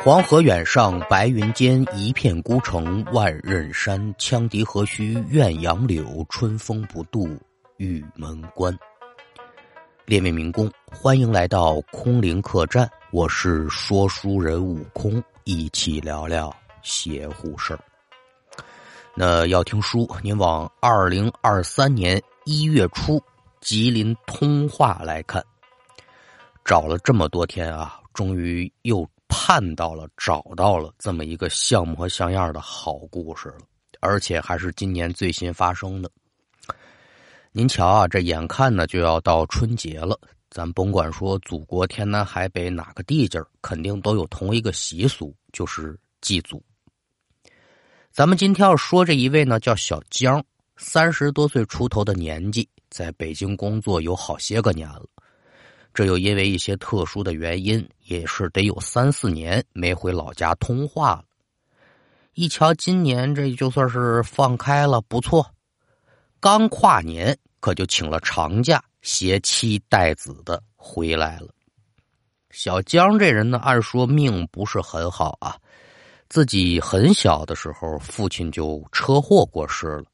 黄河远上白云间，一片孤城万仞山。羌笛何须怨杨柳，春风不度玉门关。列位民工，欢迎来到空灵客栈，我是说书人悟空，一起聊聊邪乎事儿。那要听书，您往二零二三年一月初吉林通化来看。找了这么多天啊，终于又。盼到了，找到了这么一个像模像样的好故事了，而且还是今年最新发生的。您瞧啊，这眼看呢就要到春节了，咱甭管说祖国天南海北哪个地界肯定都有同一个习俗，就是祭祖。咱们今天要说这一位呢，叫小江，三十多岁出头的年纪，在北京工作有好些个年了。这又因为一些特殊的原因，也是得有三四年没回老家通话了。一瞧今年这就算是放开了，不错。刚跨年，可就请了长假，携妻带子的回来了。小江这人呢，按说命不是很好啊。自己很小的时候，父亲就车祸过世了。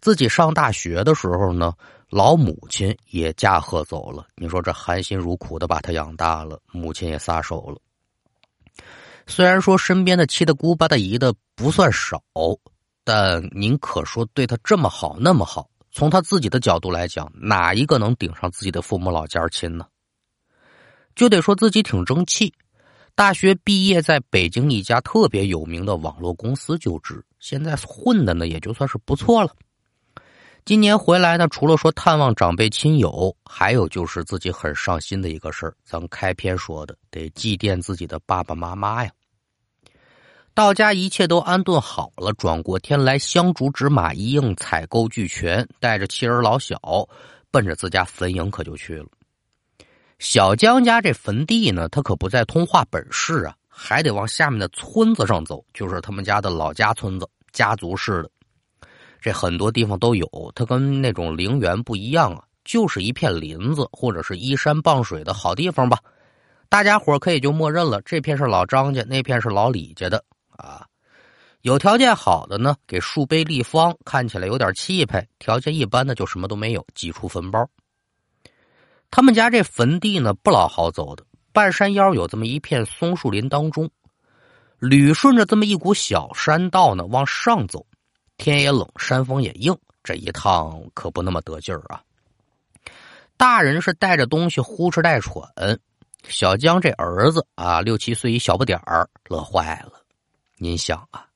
自己上大学的时候呢。老母亲也驾鹤走了，你说这含辛茹苦的把他养大了，母亲也撒手了。虽然说身边的七大姑八大姨的不算少，但您可说对他这么好那么好，从他自己的角度来讲，哪一个能顶上自己的父母老家亲呢？就得说自己挺争气，大学毕业在北京一家特别有名的网络公司就职，现在混的呢也就算是不错了。今年回来呢，除了说探望长辈亲友，还有就是自己很上心的一个事儿。咱开篇说的，得祭奠自己的爸爸妈妈呀。到家一切都安顿好了，转过天来，香烛纸马一应，采购俱全，带着妻儿老小，奔着自家坟茔可就去了。小江家这坟地呢，他可不在通化本市啊，还得往下面的村子上走，就是他们家的老家村子，家族式的。这很多地方都有，它跟那种陵园不一样啊，就是一片林子或者是依山傍水的好地方吧。大家伙可以就默认了，这片是老张家，那片是老李家的啊。有条件好的呢，给树碑立方，看起来有点气派；条件一般的就什么都没有，挤出坟包。他们家这坟地呢，不老好走的，半山腰有这么一片松树林当中，捋顺着这么一股小山道呢，往上走。天也冷，山风也硬，这一趟可不那么得劲儿啊！大人是带着东西呼哧带喘，小江这儿子啊，六七岁一小不点儿，乐坏了。您想啊，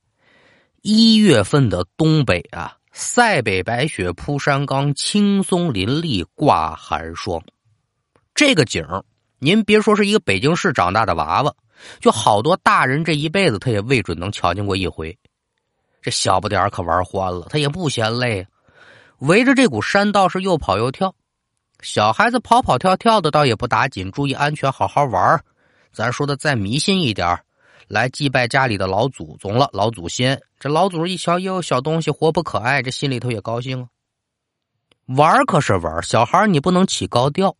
一月份的东北啊，塞北白雪铺山岗，青松林立挂寒霜，这个景儿，您别说是一个北京市长大的娃娃，就好多大人这一辈子他也未准能瞧见过一回。这小不点儿可玩欢了，他也不嫌累，围着这股山道是又跑又跳。小孩子跑跑跳跳的倒也不打紧，注意安全，好好玩咱说的再迷信一点来祭拜家里的老祖宗了，老祖先。这老祖一瞧，哟，小东西活泼可爱，这心里头也高兴啊。玩可是玩，小孩你不能起高调。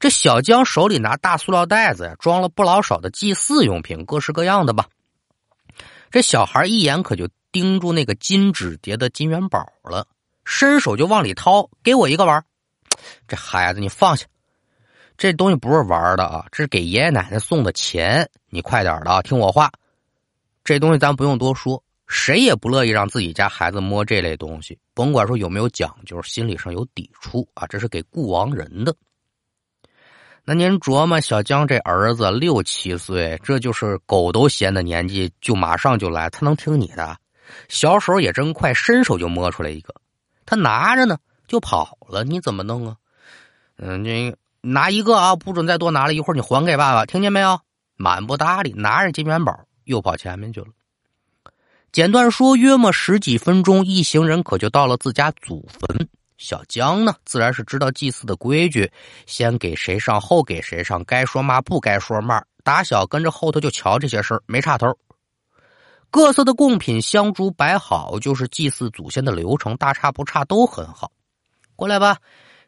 这小江手里拿大塑料袋子呀，装了不老少的祭祀用品，各式各样的吧。这小孩一眼可就盯住那个金纸叠的金元宝了，伸手就往里掏，给我一个玩这孩子，你放下，这东西不是玩的啊，这是给爷爷奶奶送的钱。你快点的啊，听我话。这东西咱不用多说，谁也不乐意让自己家孩子摸这类东西，甭管说有没有讲究，心理上有抵触啊，这是给故亡人的。那您琢磨，小江这儿子六七岁，这就是狗都嫌的年纪，就马上就来，他能听你的？小手也真快，伸手就摸出来一个，他拿着呢就跑了，你怎么弄啊？嗯，你拿一个啊，不准再多拿了，一会儿你还给爸爸，听见没有？满不搭理，拿着金元宝又跑前面去了。简短说，约莫十几分钟，一行人可就到了自家祖坟。小江呢，自然是知道祭祀的规矩，先给谁上，后给谁上，该说嘛，不该说嘛。打小跟着后头就瞧这些事儿，没差头。各色的贡品香烛摆好，就是祭祀祖先的流程，大差不差，都很好。过来吧，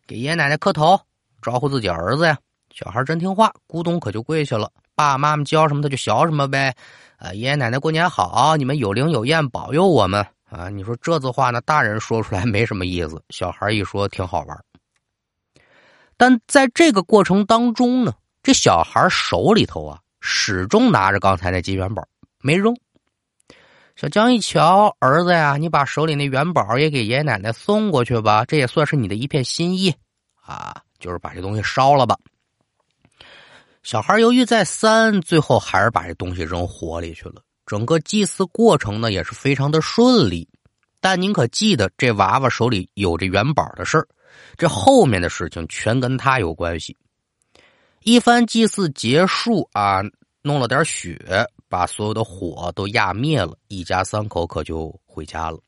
给爷爷奶奶磕头，招呼自己儿子呀。小孩真听话，咕咚可就跪下了，爸爸妈妈教什么他就学什么呗。啊，爷爷奶奶过年好，你们有灵有验，保佑我们啊！你说这字话呢，大人说出来没什么意思，小孩一说挺好玩。但在这个过程当中呢，这小孩手里头啊，始终拿着刚才那金元宝没扔。小江一瞧，儿子呀，你把手里那元宝也给爷爷奶奶送过去吧，这也算是你的一片心意啊，就是把这东西烧了吧。小孩犹豫再三，最后还是把这东西扔火里去了。整个祭祀过程呢，也是非常的顺利。但您可记得，这娃娃手里有这元宝的事儿，这后面的事情全跟他有关系。一番祭祀结束啊，弄了点血，把所有的火都压灭了，一家三口可就回家了。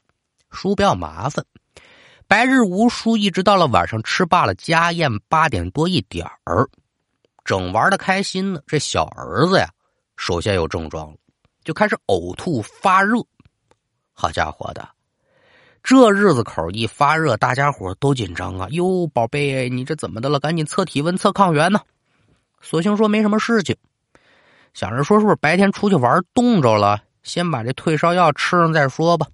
叔不要麻烦，白日无书，一直到了晚上吃罢了家宴，八点多一点儿。正玩的开心呢，这小儿子呀，首先有症状了，就开始呕吐发热。好家伙的，这日子口一发热，大家伙都紧张啊！哟，宝贝，你这怎么的了？赶紧测体温、测抗原呢。索性说没什么事情，想着说是不是白天出去玩冻着了，先把这退烧药吃上再说吧。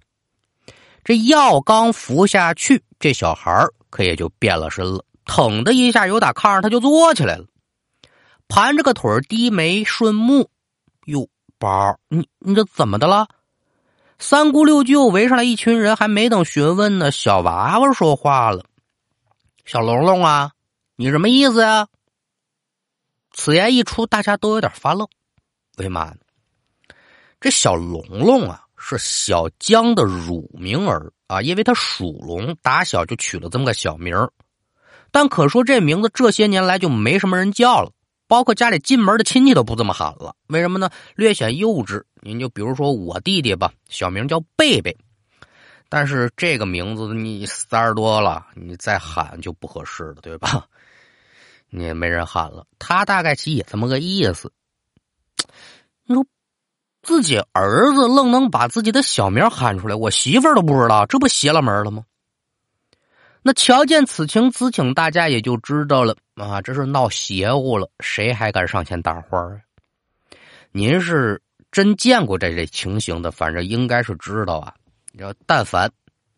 这药刚服下去，这小孩可也就变了身了，腾的一下有打炕上他就坐起来了。盘着个腿低眉顺目，哟，宝，你你这怎么的了？三姑六舅围上来一群人，还没等询问呢，小娃娃说话了：“小龙龙啊，你什么意思呀？”此言一出，大家都有点发愣。为嘛呢？这小龙龙啊，是小江的乳名儿啊，因为他属龙，打小就取了这么个小名儿。但可说这名字这些年来就没什么人叫了。包括家里进门的亲戚都不这么喊了，为什么呢？略显幼稚。您就比如说我弟弟吧，小名叫贝贝，但是这个名字你三十多了，你再喊就不合适了，对吧？你也没人喊了。他大概其也这么个意思。你说自己儿子愣能把自己的小名喊出来，我媳妇都不知道，这不邪了门了吗？那瞧见此情此景，大家也就知道了啊，这是闹邪乎了，谁还敢上前搭话啊？您是真见过这类情形的，反正应该是知道啊。要但凡，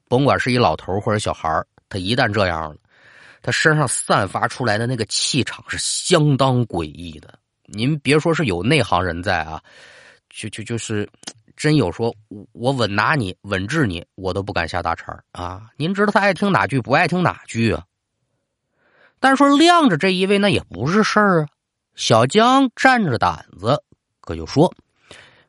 甭管是一老头或者小孩他一旦这样了，他身上散发出来的那个气场是相当诡异的。您别说是有内行人在啊，就就就是。真有说，我稳拿你，稳治你，我都不敢下大茬啊！您知道他爱听哪句，不爱听哪句啊？但是说晾着这一位，那也不是事儿啊。小江站着胆子，可就说：“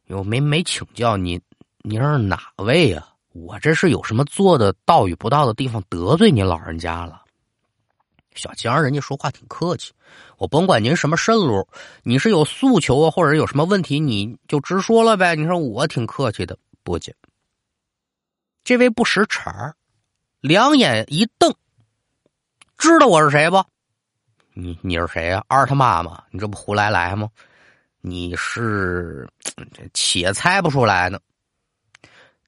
哟，没没请教您，您是哪位呀？我这是有什么做的道与不道的地方，得罪您老人家了？”小江人家说话挺客气，我甭管您什么渗路，你是有诉求啊，或者有什么问题，你就直说了呗。你说我挺客气的，不接。这位不识茬儿，两眼一瞪，知道我是谁不？你你是谁呀？二他妈妈，你这不胡来来吗？你是且猜不出来呢。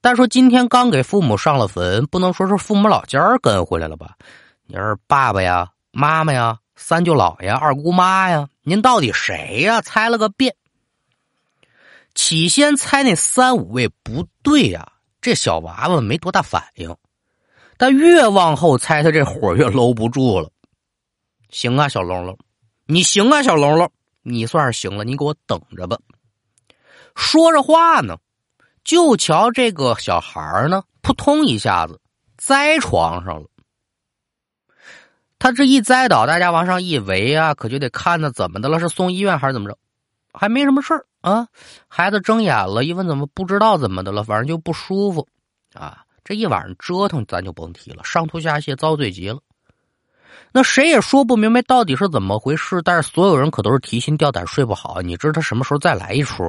但说今天刚给父母上了坟，不能说是父母老家跟回来了吧？你是爸爸呀？妈妈呀，三舅姥爷、二姑妈呀，您到底谁呀？猜了个遍。起先猜那三五位不对呀，这小娃娃没多大反应。但越往后猜，他这火越搂不住了。行啊，小龙龙，你行啊，小龙龙，你算是行了，你给我等着吧。说着话呢，就瞧这个小孩呢，扑通一下子栽床上了。他这一栽倒，大家往上一围啊，可就得看他怎么的了，是送医院还是怎么着？还没什么事儿啊。孩子睁眼了，一问怎么不知道怎么的了，反正就不舒服啊。这一晚上折腾，咱就甭提了，上吐下泻，遭罪极了。那谁也说不明白到底是怎么回事，但是所有人可都是提心吊胆，睡不好。你知道他什么时候再来一出？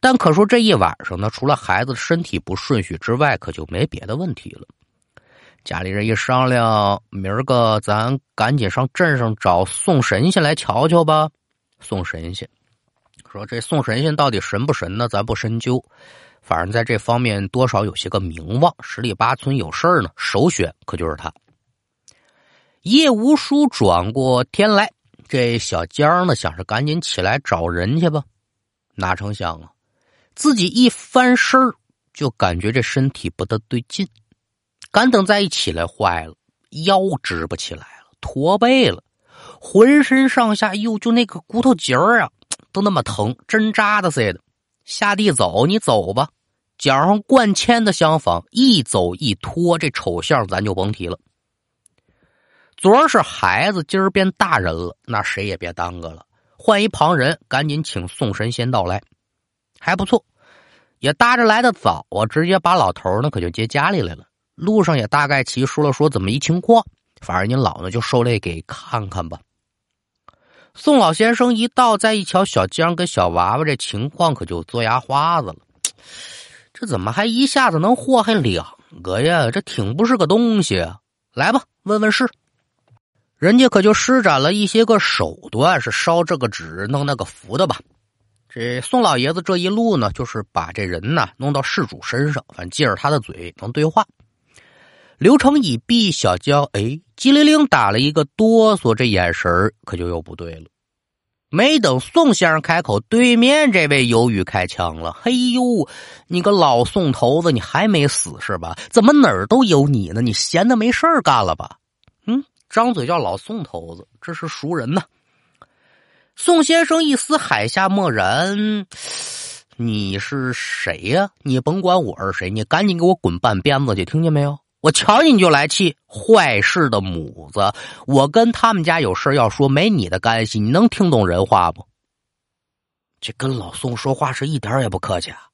但可说这一晚上呢，除了孩子身体不顺序之外，可就没别的问题了。家里人一商量，明儿个咱赶紧上镇上找送神仙来瞧瞧吧。送神仙，说这送神仙到底神不神呢？咱不深究，反正在这方面多少有些个名望。十里八村有事儿呢，首选可就是他。叶无书转过天来，这小江呢，想着赶紧起来找人去吧，哪成想啊，自己一翻身就感觉这身体不大对劲，干等再一起来，坏了，腰直不起来了，驼背了，浑身上下哟，就那个骨头节儿啊，都那么疼，针扎的似的。下地走，你走吧，脚上灌铅的相仿，一走一拖，这丑相咱就甭提了。昨儿是孩子，今儿变大人了，那谁也别耽搁了，换一旁人，赶紧请宋神仙到来，还不错，也搭着来的早啊，直接把老头呢可就接家里来了。路上也大概齐说了说怎么一情况，反正您老呢就受累给看看吧。宋老先生一到，再一瞧小江跟小娃娃这情况，可就嘬牙花子了。这怎么还一下子能祸害两个呀？这挺不是个东西啊！来吧，问问事。人家可就施展了一些个手段，是烧这个纸，弄那个符的吧？这宋老爷子这一路呢，就是把这人呢弄到事主身上，反正借着他的嘴能对话。流程已毕，小娇哎，机灵灵打了一个哆嗦，这眼神可就又不对了。没等宋先生开口，对面这位犹豫开枪了：“嘿呦，你个老宋头子，你还没死是吧？怎么哪儿都有你呢？你闲的没事干了吧？”嗯。张嘴叫老宋头子，这是熟人呐。宋先生一丝海下默然，你是谁呀？你甭管我是谁，你赶紧给我滚半鞭子去，听见没有？我瞧你就来气，坏事的母子！我跟他们家有事要说，没你的干系，你能听懂人话不？这跟老宋说话是一点也不客气啊。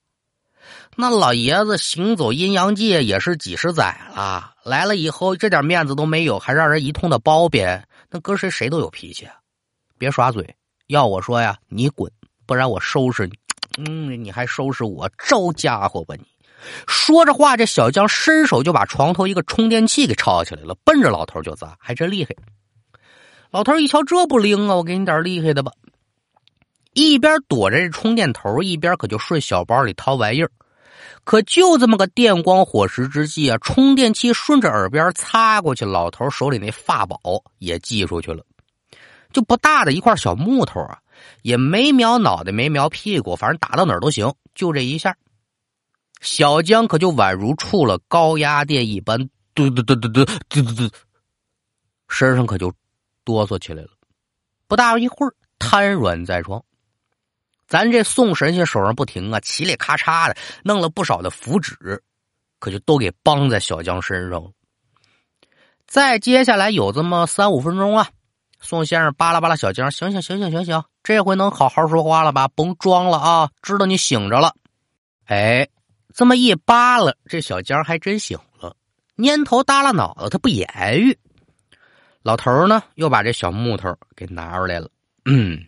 那老爷子行走阴阳界也是几十载了，来了以后这点面子都没有，还让人一通的包贬，那搁谁谁都有脾气啊。别耍嘴，要我说呀，你滚，不然我收拾你。嗯，你还收拾我，招家伙吧你！说着话，这小江伸手就把床头一个充电器给抄起来了，奔着老头就砸，还真厉害。老头一瞧这不灵啊，我给你点厉害的吧。一边躲着这充电头，一边可就顺小包里掏玩意儿。可就这么个电光火石之际啊，充电器顺着耳边擦过去，老头手里那法宝也寄出去了。就不大的一块小木头啊，也没瞄脑袋，没瞄屁股，反正打到哪儿都行。就这一下，小江可就宛如触了高压电一般，嘟嘟嘟嘟嘟嘟嘟嘟，身上可就哆嗦起来了。不大一会儿，瘫软在床。咱这宋神仙手上不停啊，嘁里咔嚓的弄了不少的符纸，可就都给绑在小江身上了。再接下来有这么三五分钟啊，宋先生巴拉巴拉小江，醒醒醒醒醒醒，这回能好好说话了吧？甭装了啊，知道你醒着了。哎，这么一扒拉，这小江还真醒了，蔫头耷拉脑子，他不言语。老头呢，又把这小木头给拿出来了，嗯。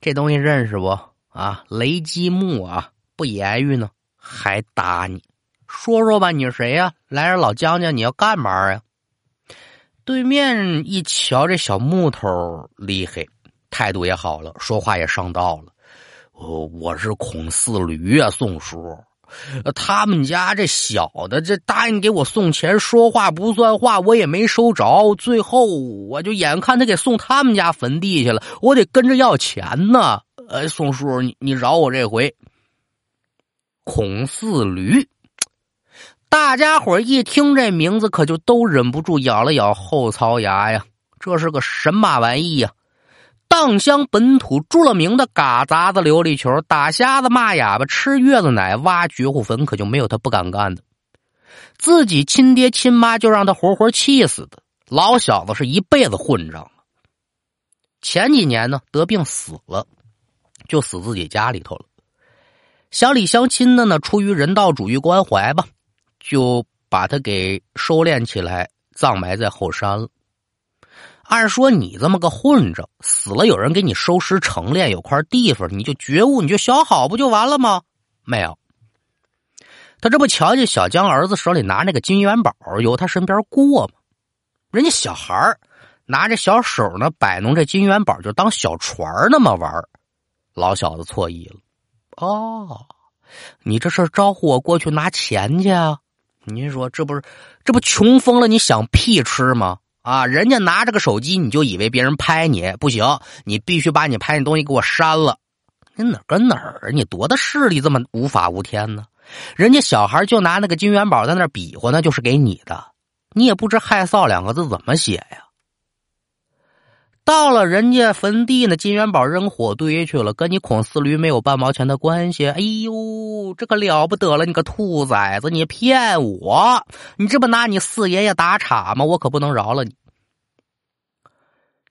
这东西认识不啊？雷击木啊，不言语呢，还打你？说说吧，你是谁呀？来人，老江家，你要干嘛呀？对面一瞧，这小木头厉害，态度也好了，说话也上道了。我我是孔四驴啊，宋叔。他们家这小的这答应给我送钱，说话不算话，我也没收着。最后我就眼看他给送他们家坟地去了，我得跟着要钱呢。呃，宋叔，你你饶我这回。孔四驴，大家伙一听这名字，可就都忍不住咬了咬后槽牙呀。这是个神马玩意呀！荡乡本土著了名的嘎杂子琉璃球，打瞎子骂哑巴，吃月子奶，挖绝户坟，可就没有他不敢干的。自己亲爹亲妈就让他活活气死的。老小子是一辈子混账。前几年呢得病死了，就死自己家里头了。乡里乡亲的呢，出于人道主义关怀吧，就把他给收敛起来，葬埋在后山了。按说你这么个混账，死了有人给你收尸成殓，有块地方你就觉悟，你就小好不就完了吗？没有，他这不瞧见小江儿子手里拿那个金元宝，由他身边过吗？人家小孩拿着小手呢，摆弄这金元宝就当小船那么玩老小子错意了。哦，你这是招呼我过去拿钱去啊？您说这不是这不穷疯了？你想屁吃吗？啊！人家拿着个手机，你就以为别人拍你，不行，你必须把你拍那东西给我删了。你哪跟哪儿？你多大势力这么无法无天呢？人家小孩就拿那个金元宝在那比划，那就是给你的，你也不知害臊两个字怎么写呀？到了人家坟地呢，金元宝扔火堆去了，跟你孔四驴没有半毛钱的关系。哎呦，这可了不得了！你个兔崽子，你骗我！你这不拿你四爷爷打岔吗？我可不能饶了你。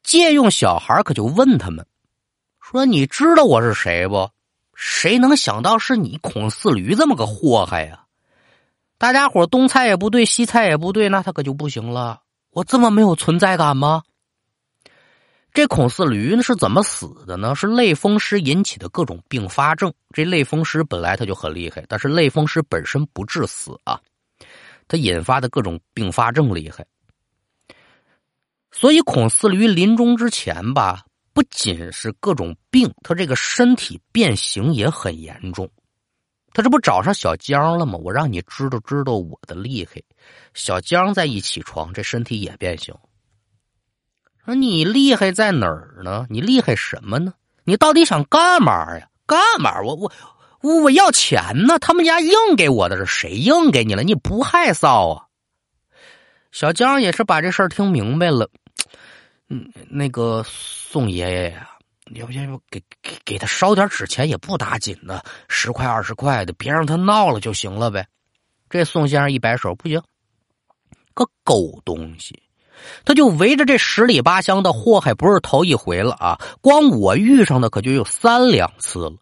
借用小孩可就问他们说：“你知道我是谁不？谁能想到是你孔四驴这么个祸害呀？”大家伙东猜也不对，西猜也不对，那他可就不行了。我这么没有存在感吗？这孔四驴呢是怎么死的呢？是类风湿引起的各种并发症。这类风湿本来它就很厉害，但是类风湿本身不致死啊，它引发的各种并发症厉害。所以孔四驴临终之前吧，不仅是各种病，他这个身体变形也很严重。他这不找上小江了吗？我让你知道知道我的厉害。小江在一起床，这身体也变形。说你厉害在哪儿呢？你厉害什么呢？你到底想干嘛呀？干嘛？我我我我要钱呢！他们家硬给我的是谁硬给你了？你不害臊啊？小江也是把这事儿听明白了。嗯，那个宋爷爷呀，要不要不给给给他烧点纸钱也不打紧的，十块二十块的，别让他闹了就行了呗。这宋先生一摆手，不行，个狗东西。他就围着这十里八乡的祸害不是头一回了啊！光我遇上的可就有三两次了。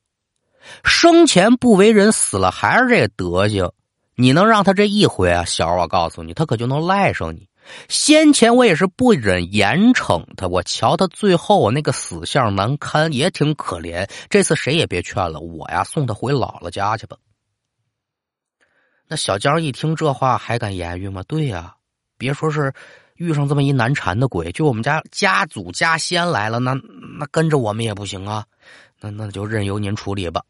生前不为人，死了还是这德行。你能让他这一回啊？小儿，我告诉你，他可就能赖上你。先前我也是不忍严惩他，我瞧他最后那个死相难堪，也挺可怜。这次谁也别劝了，我呀送他回姥姥家去吧。那小江一听这话，还敢言语吗？对呀，别说是。遇上这么一难缠的鬼，就我们家家祖家先来了，那那跟着我们也不行啊，那那就任由您处理吧。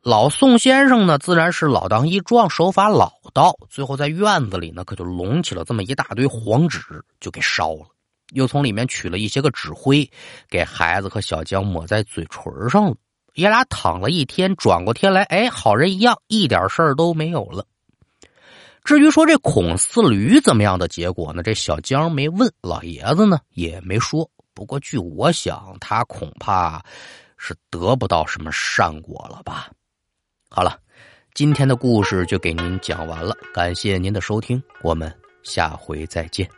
老宋先生呢，自然是老当益壮，手法老道。最后在院子里呢，可就拢起了这么一大堆黄纸，就给烧了。又从里面取了一些个纸灰，给孩子和小江抹在嘴唇上了。爷俩躺了一天，转过天来，哎，好人一样，一点事儿都没有了。至于说这孔四驴怎么样的结果呢？这小江没问，老爷子呢也没说。不过据我想，他恐怕是得不到什么善果了吧。好了，今天的故事就给您讲完了，感谢您的收听，我们下回再见。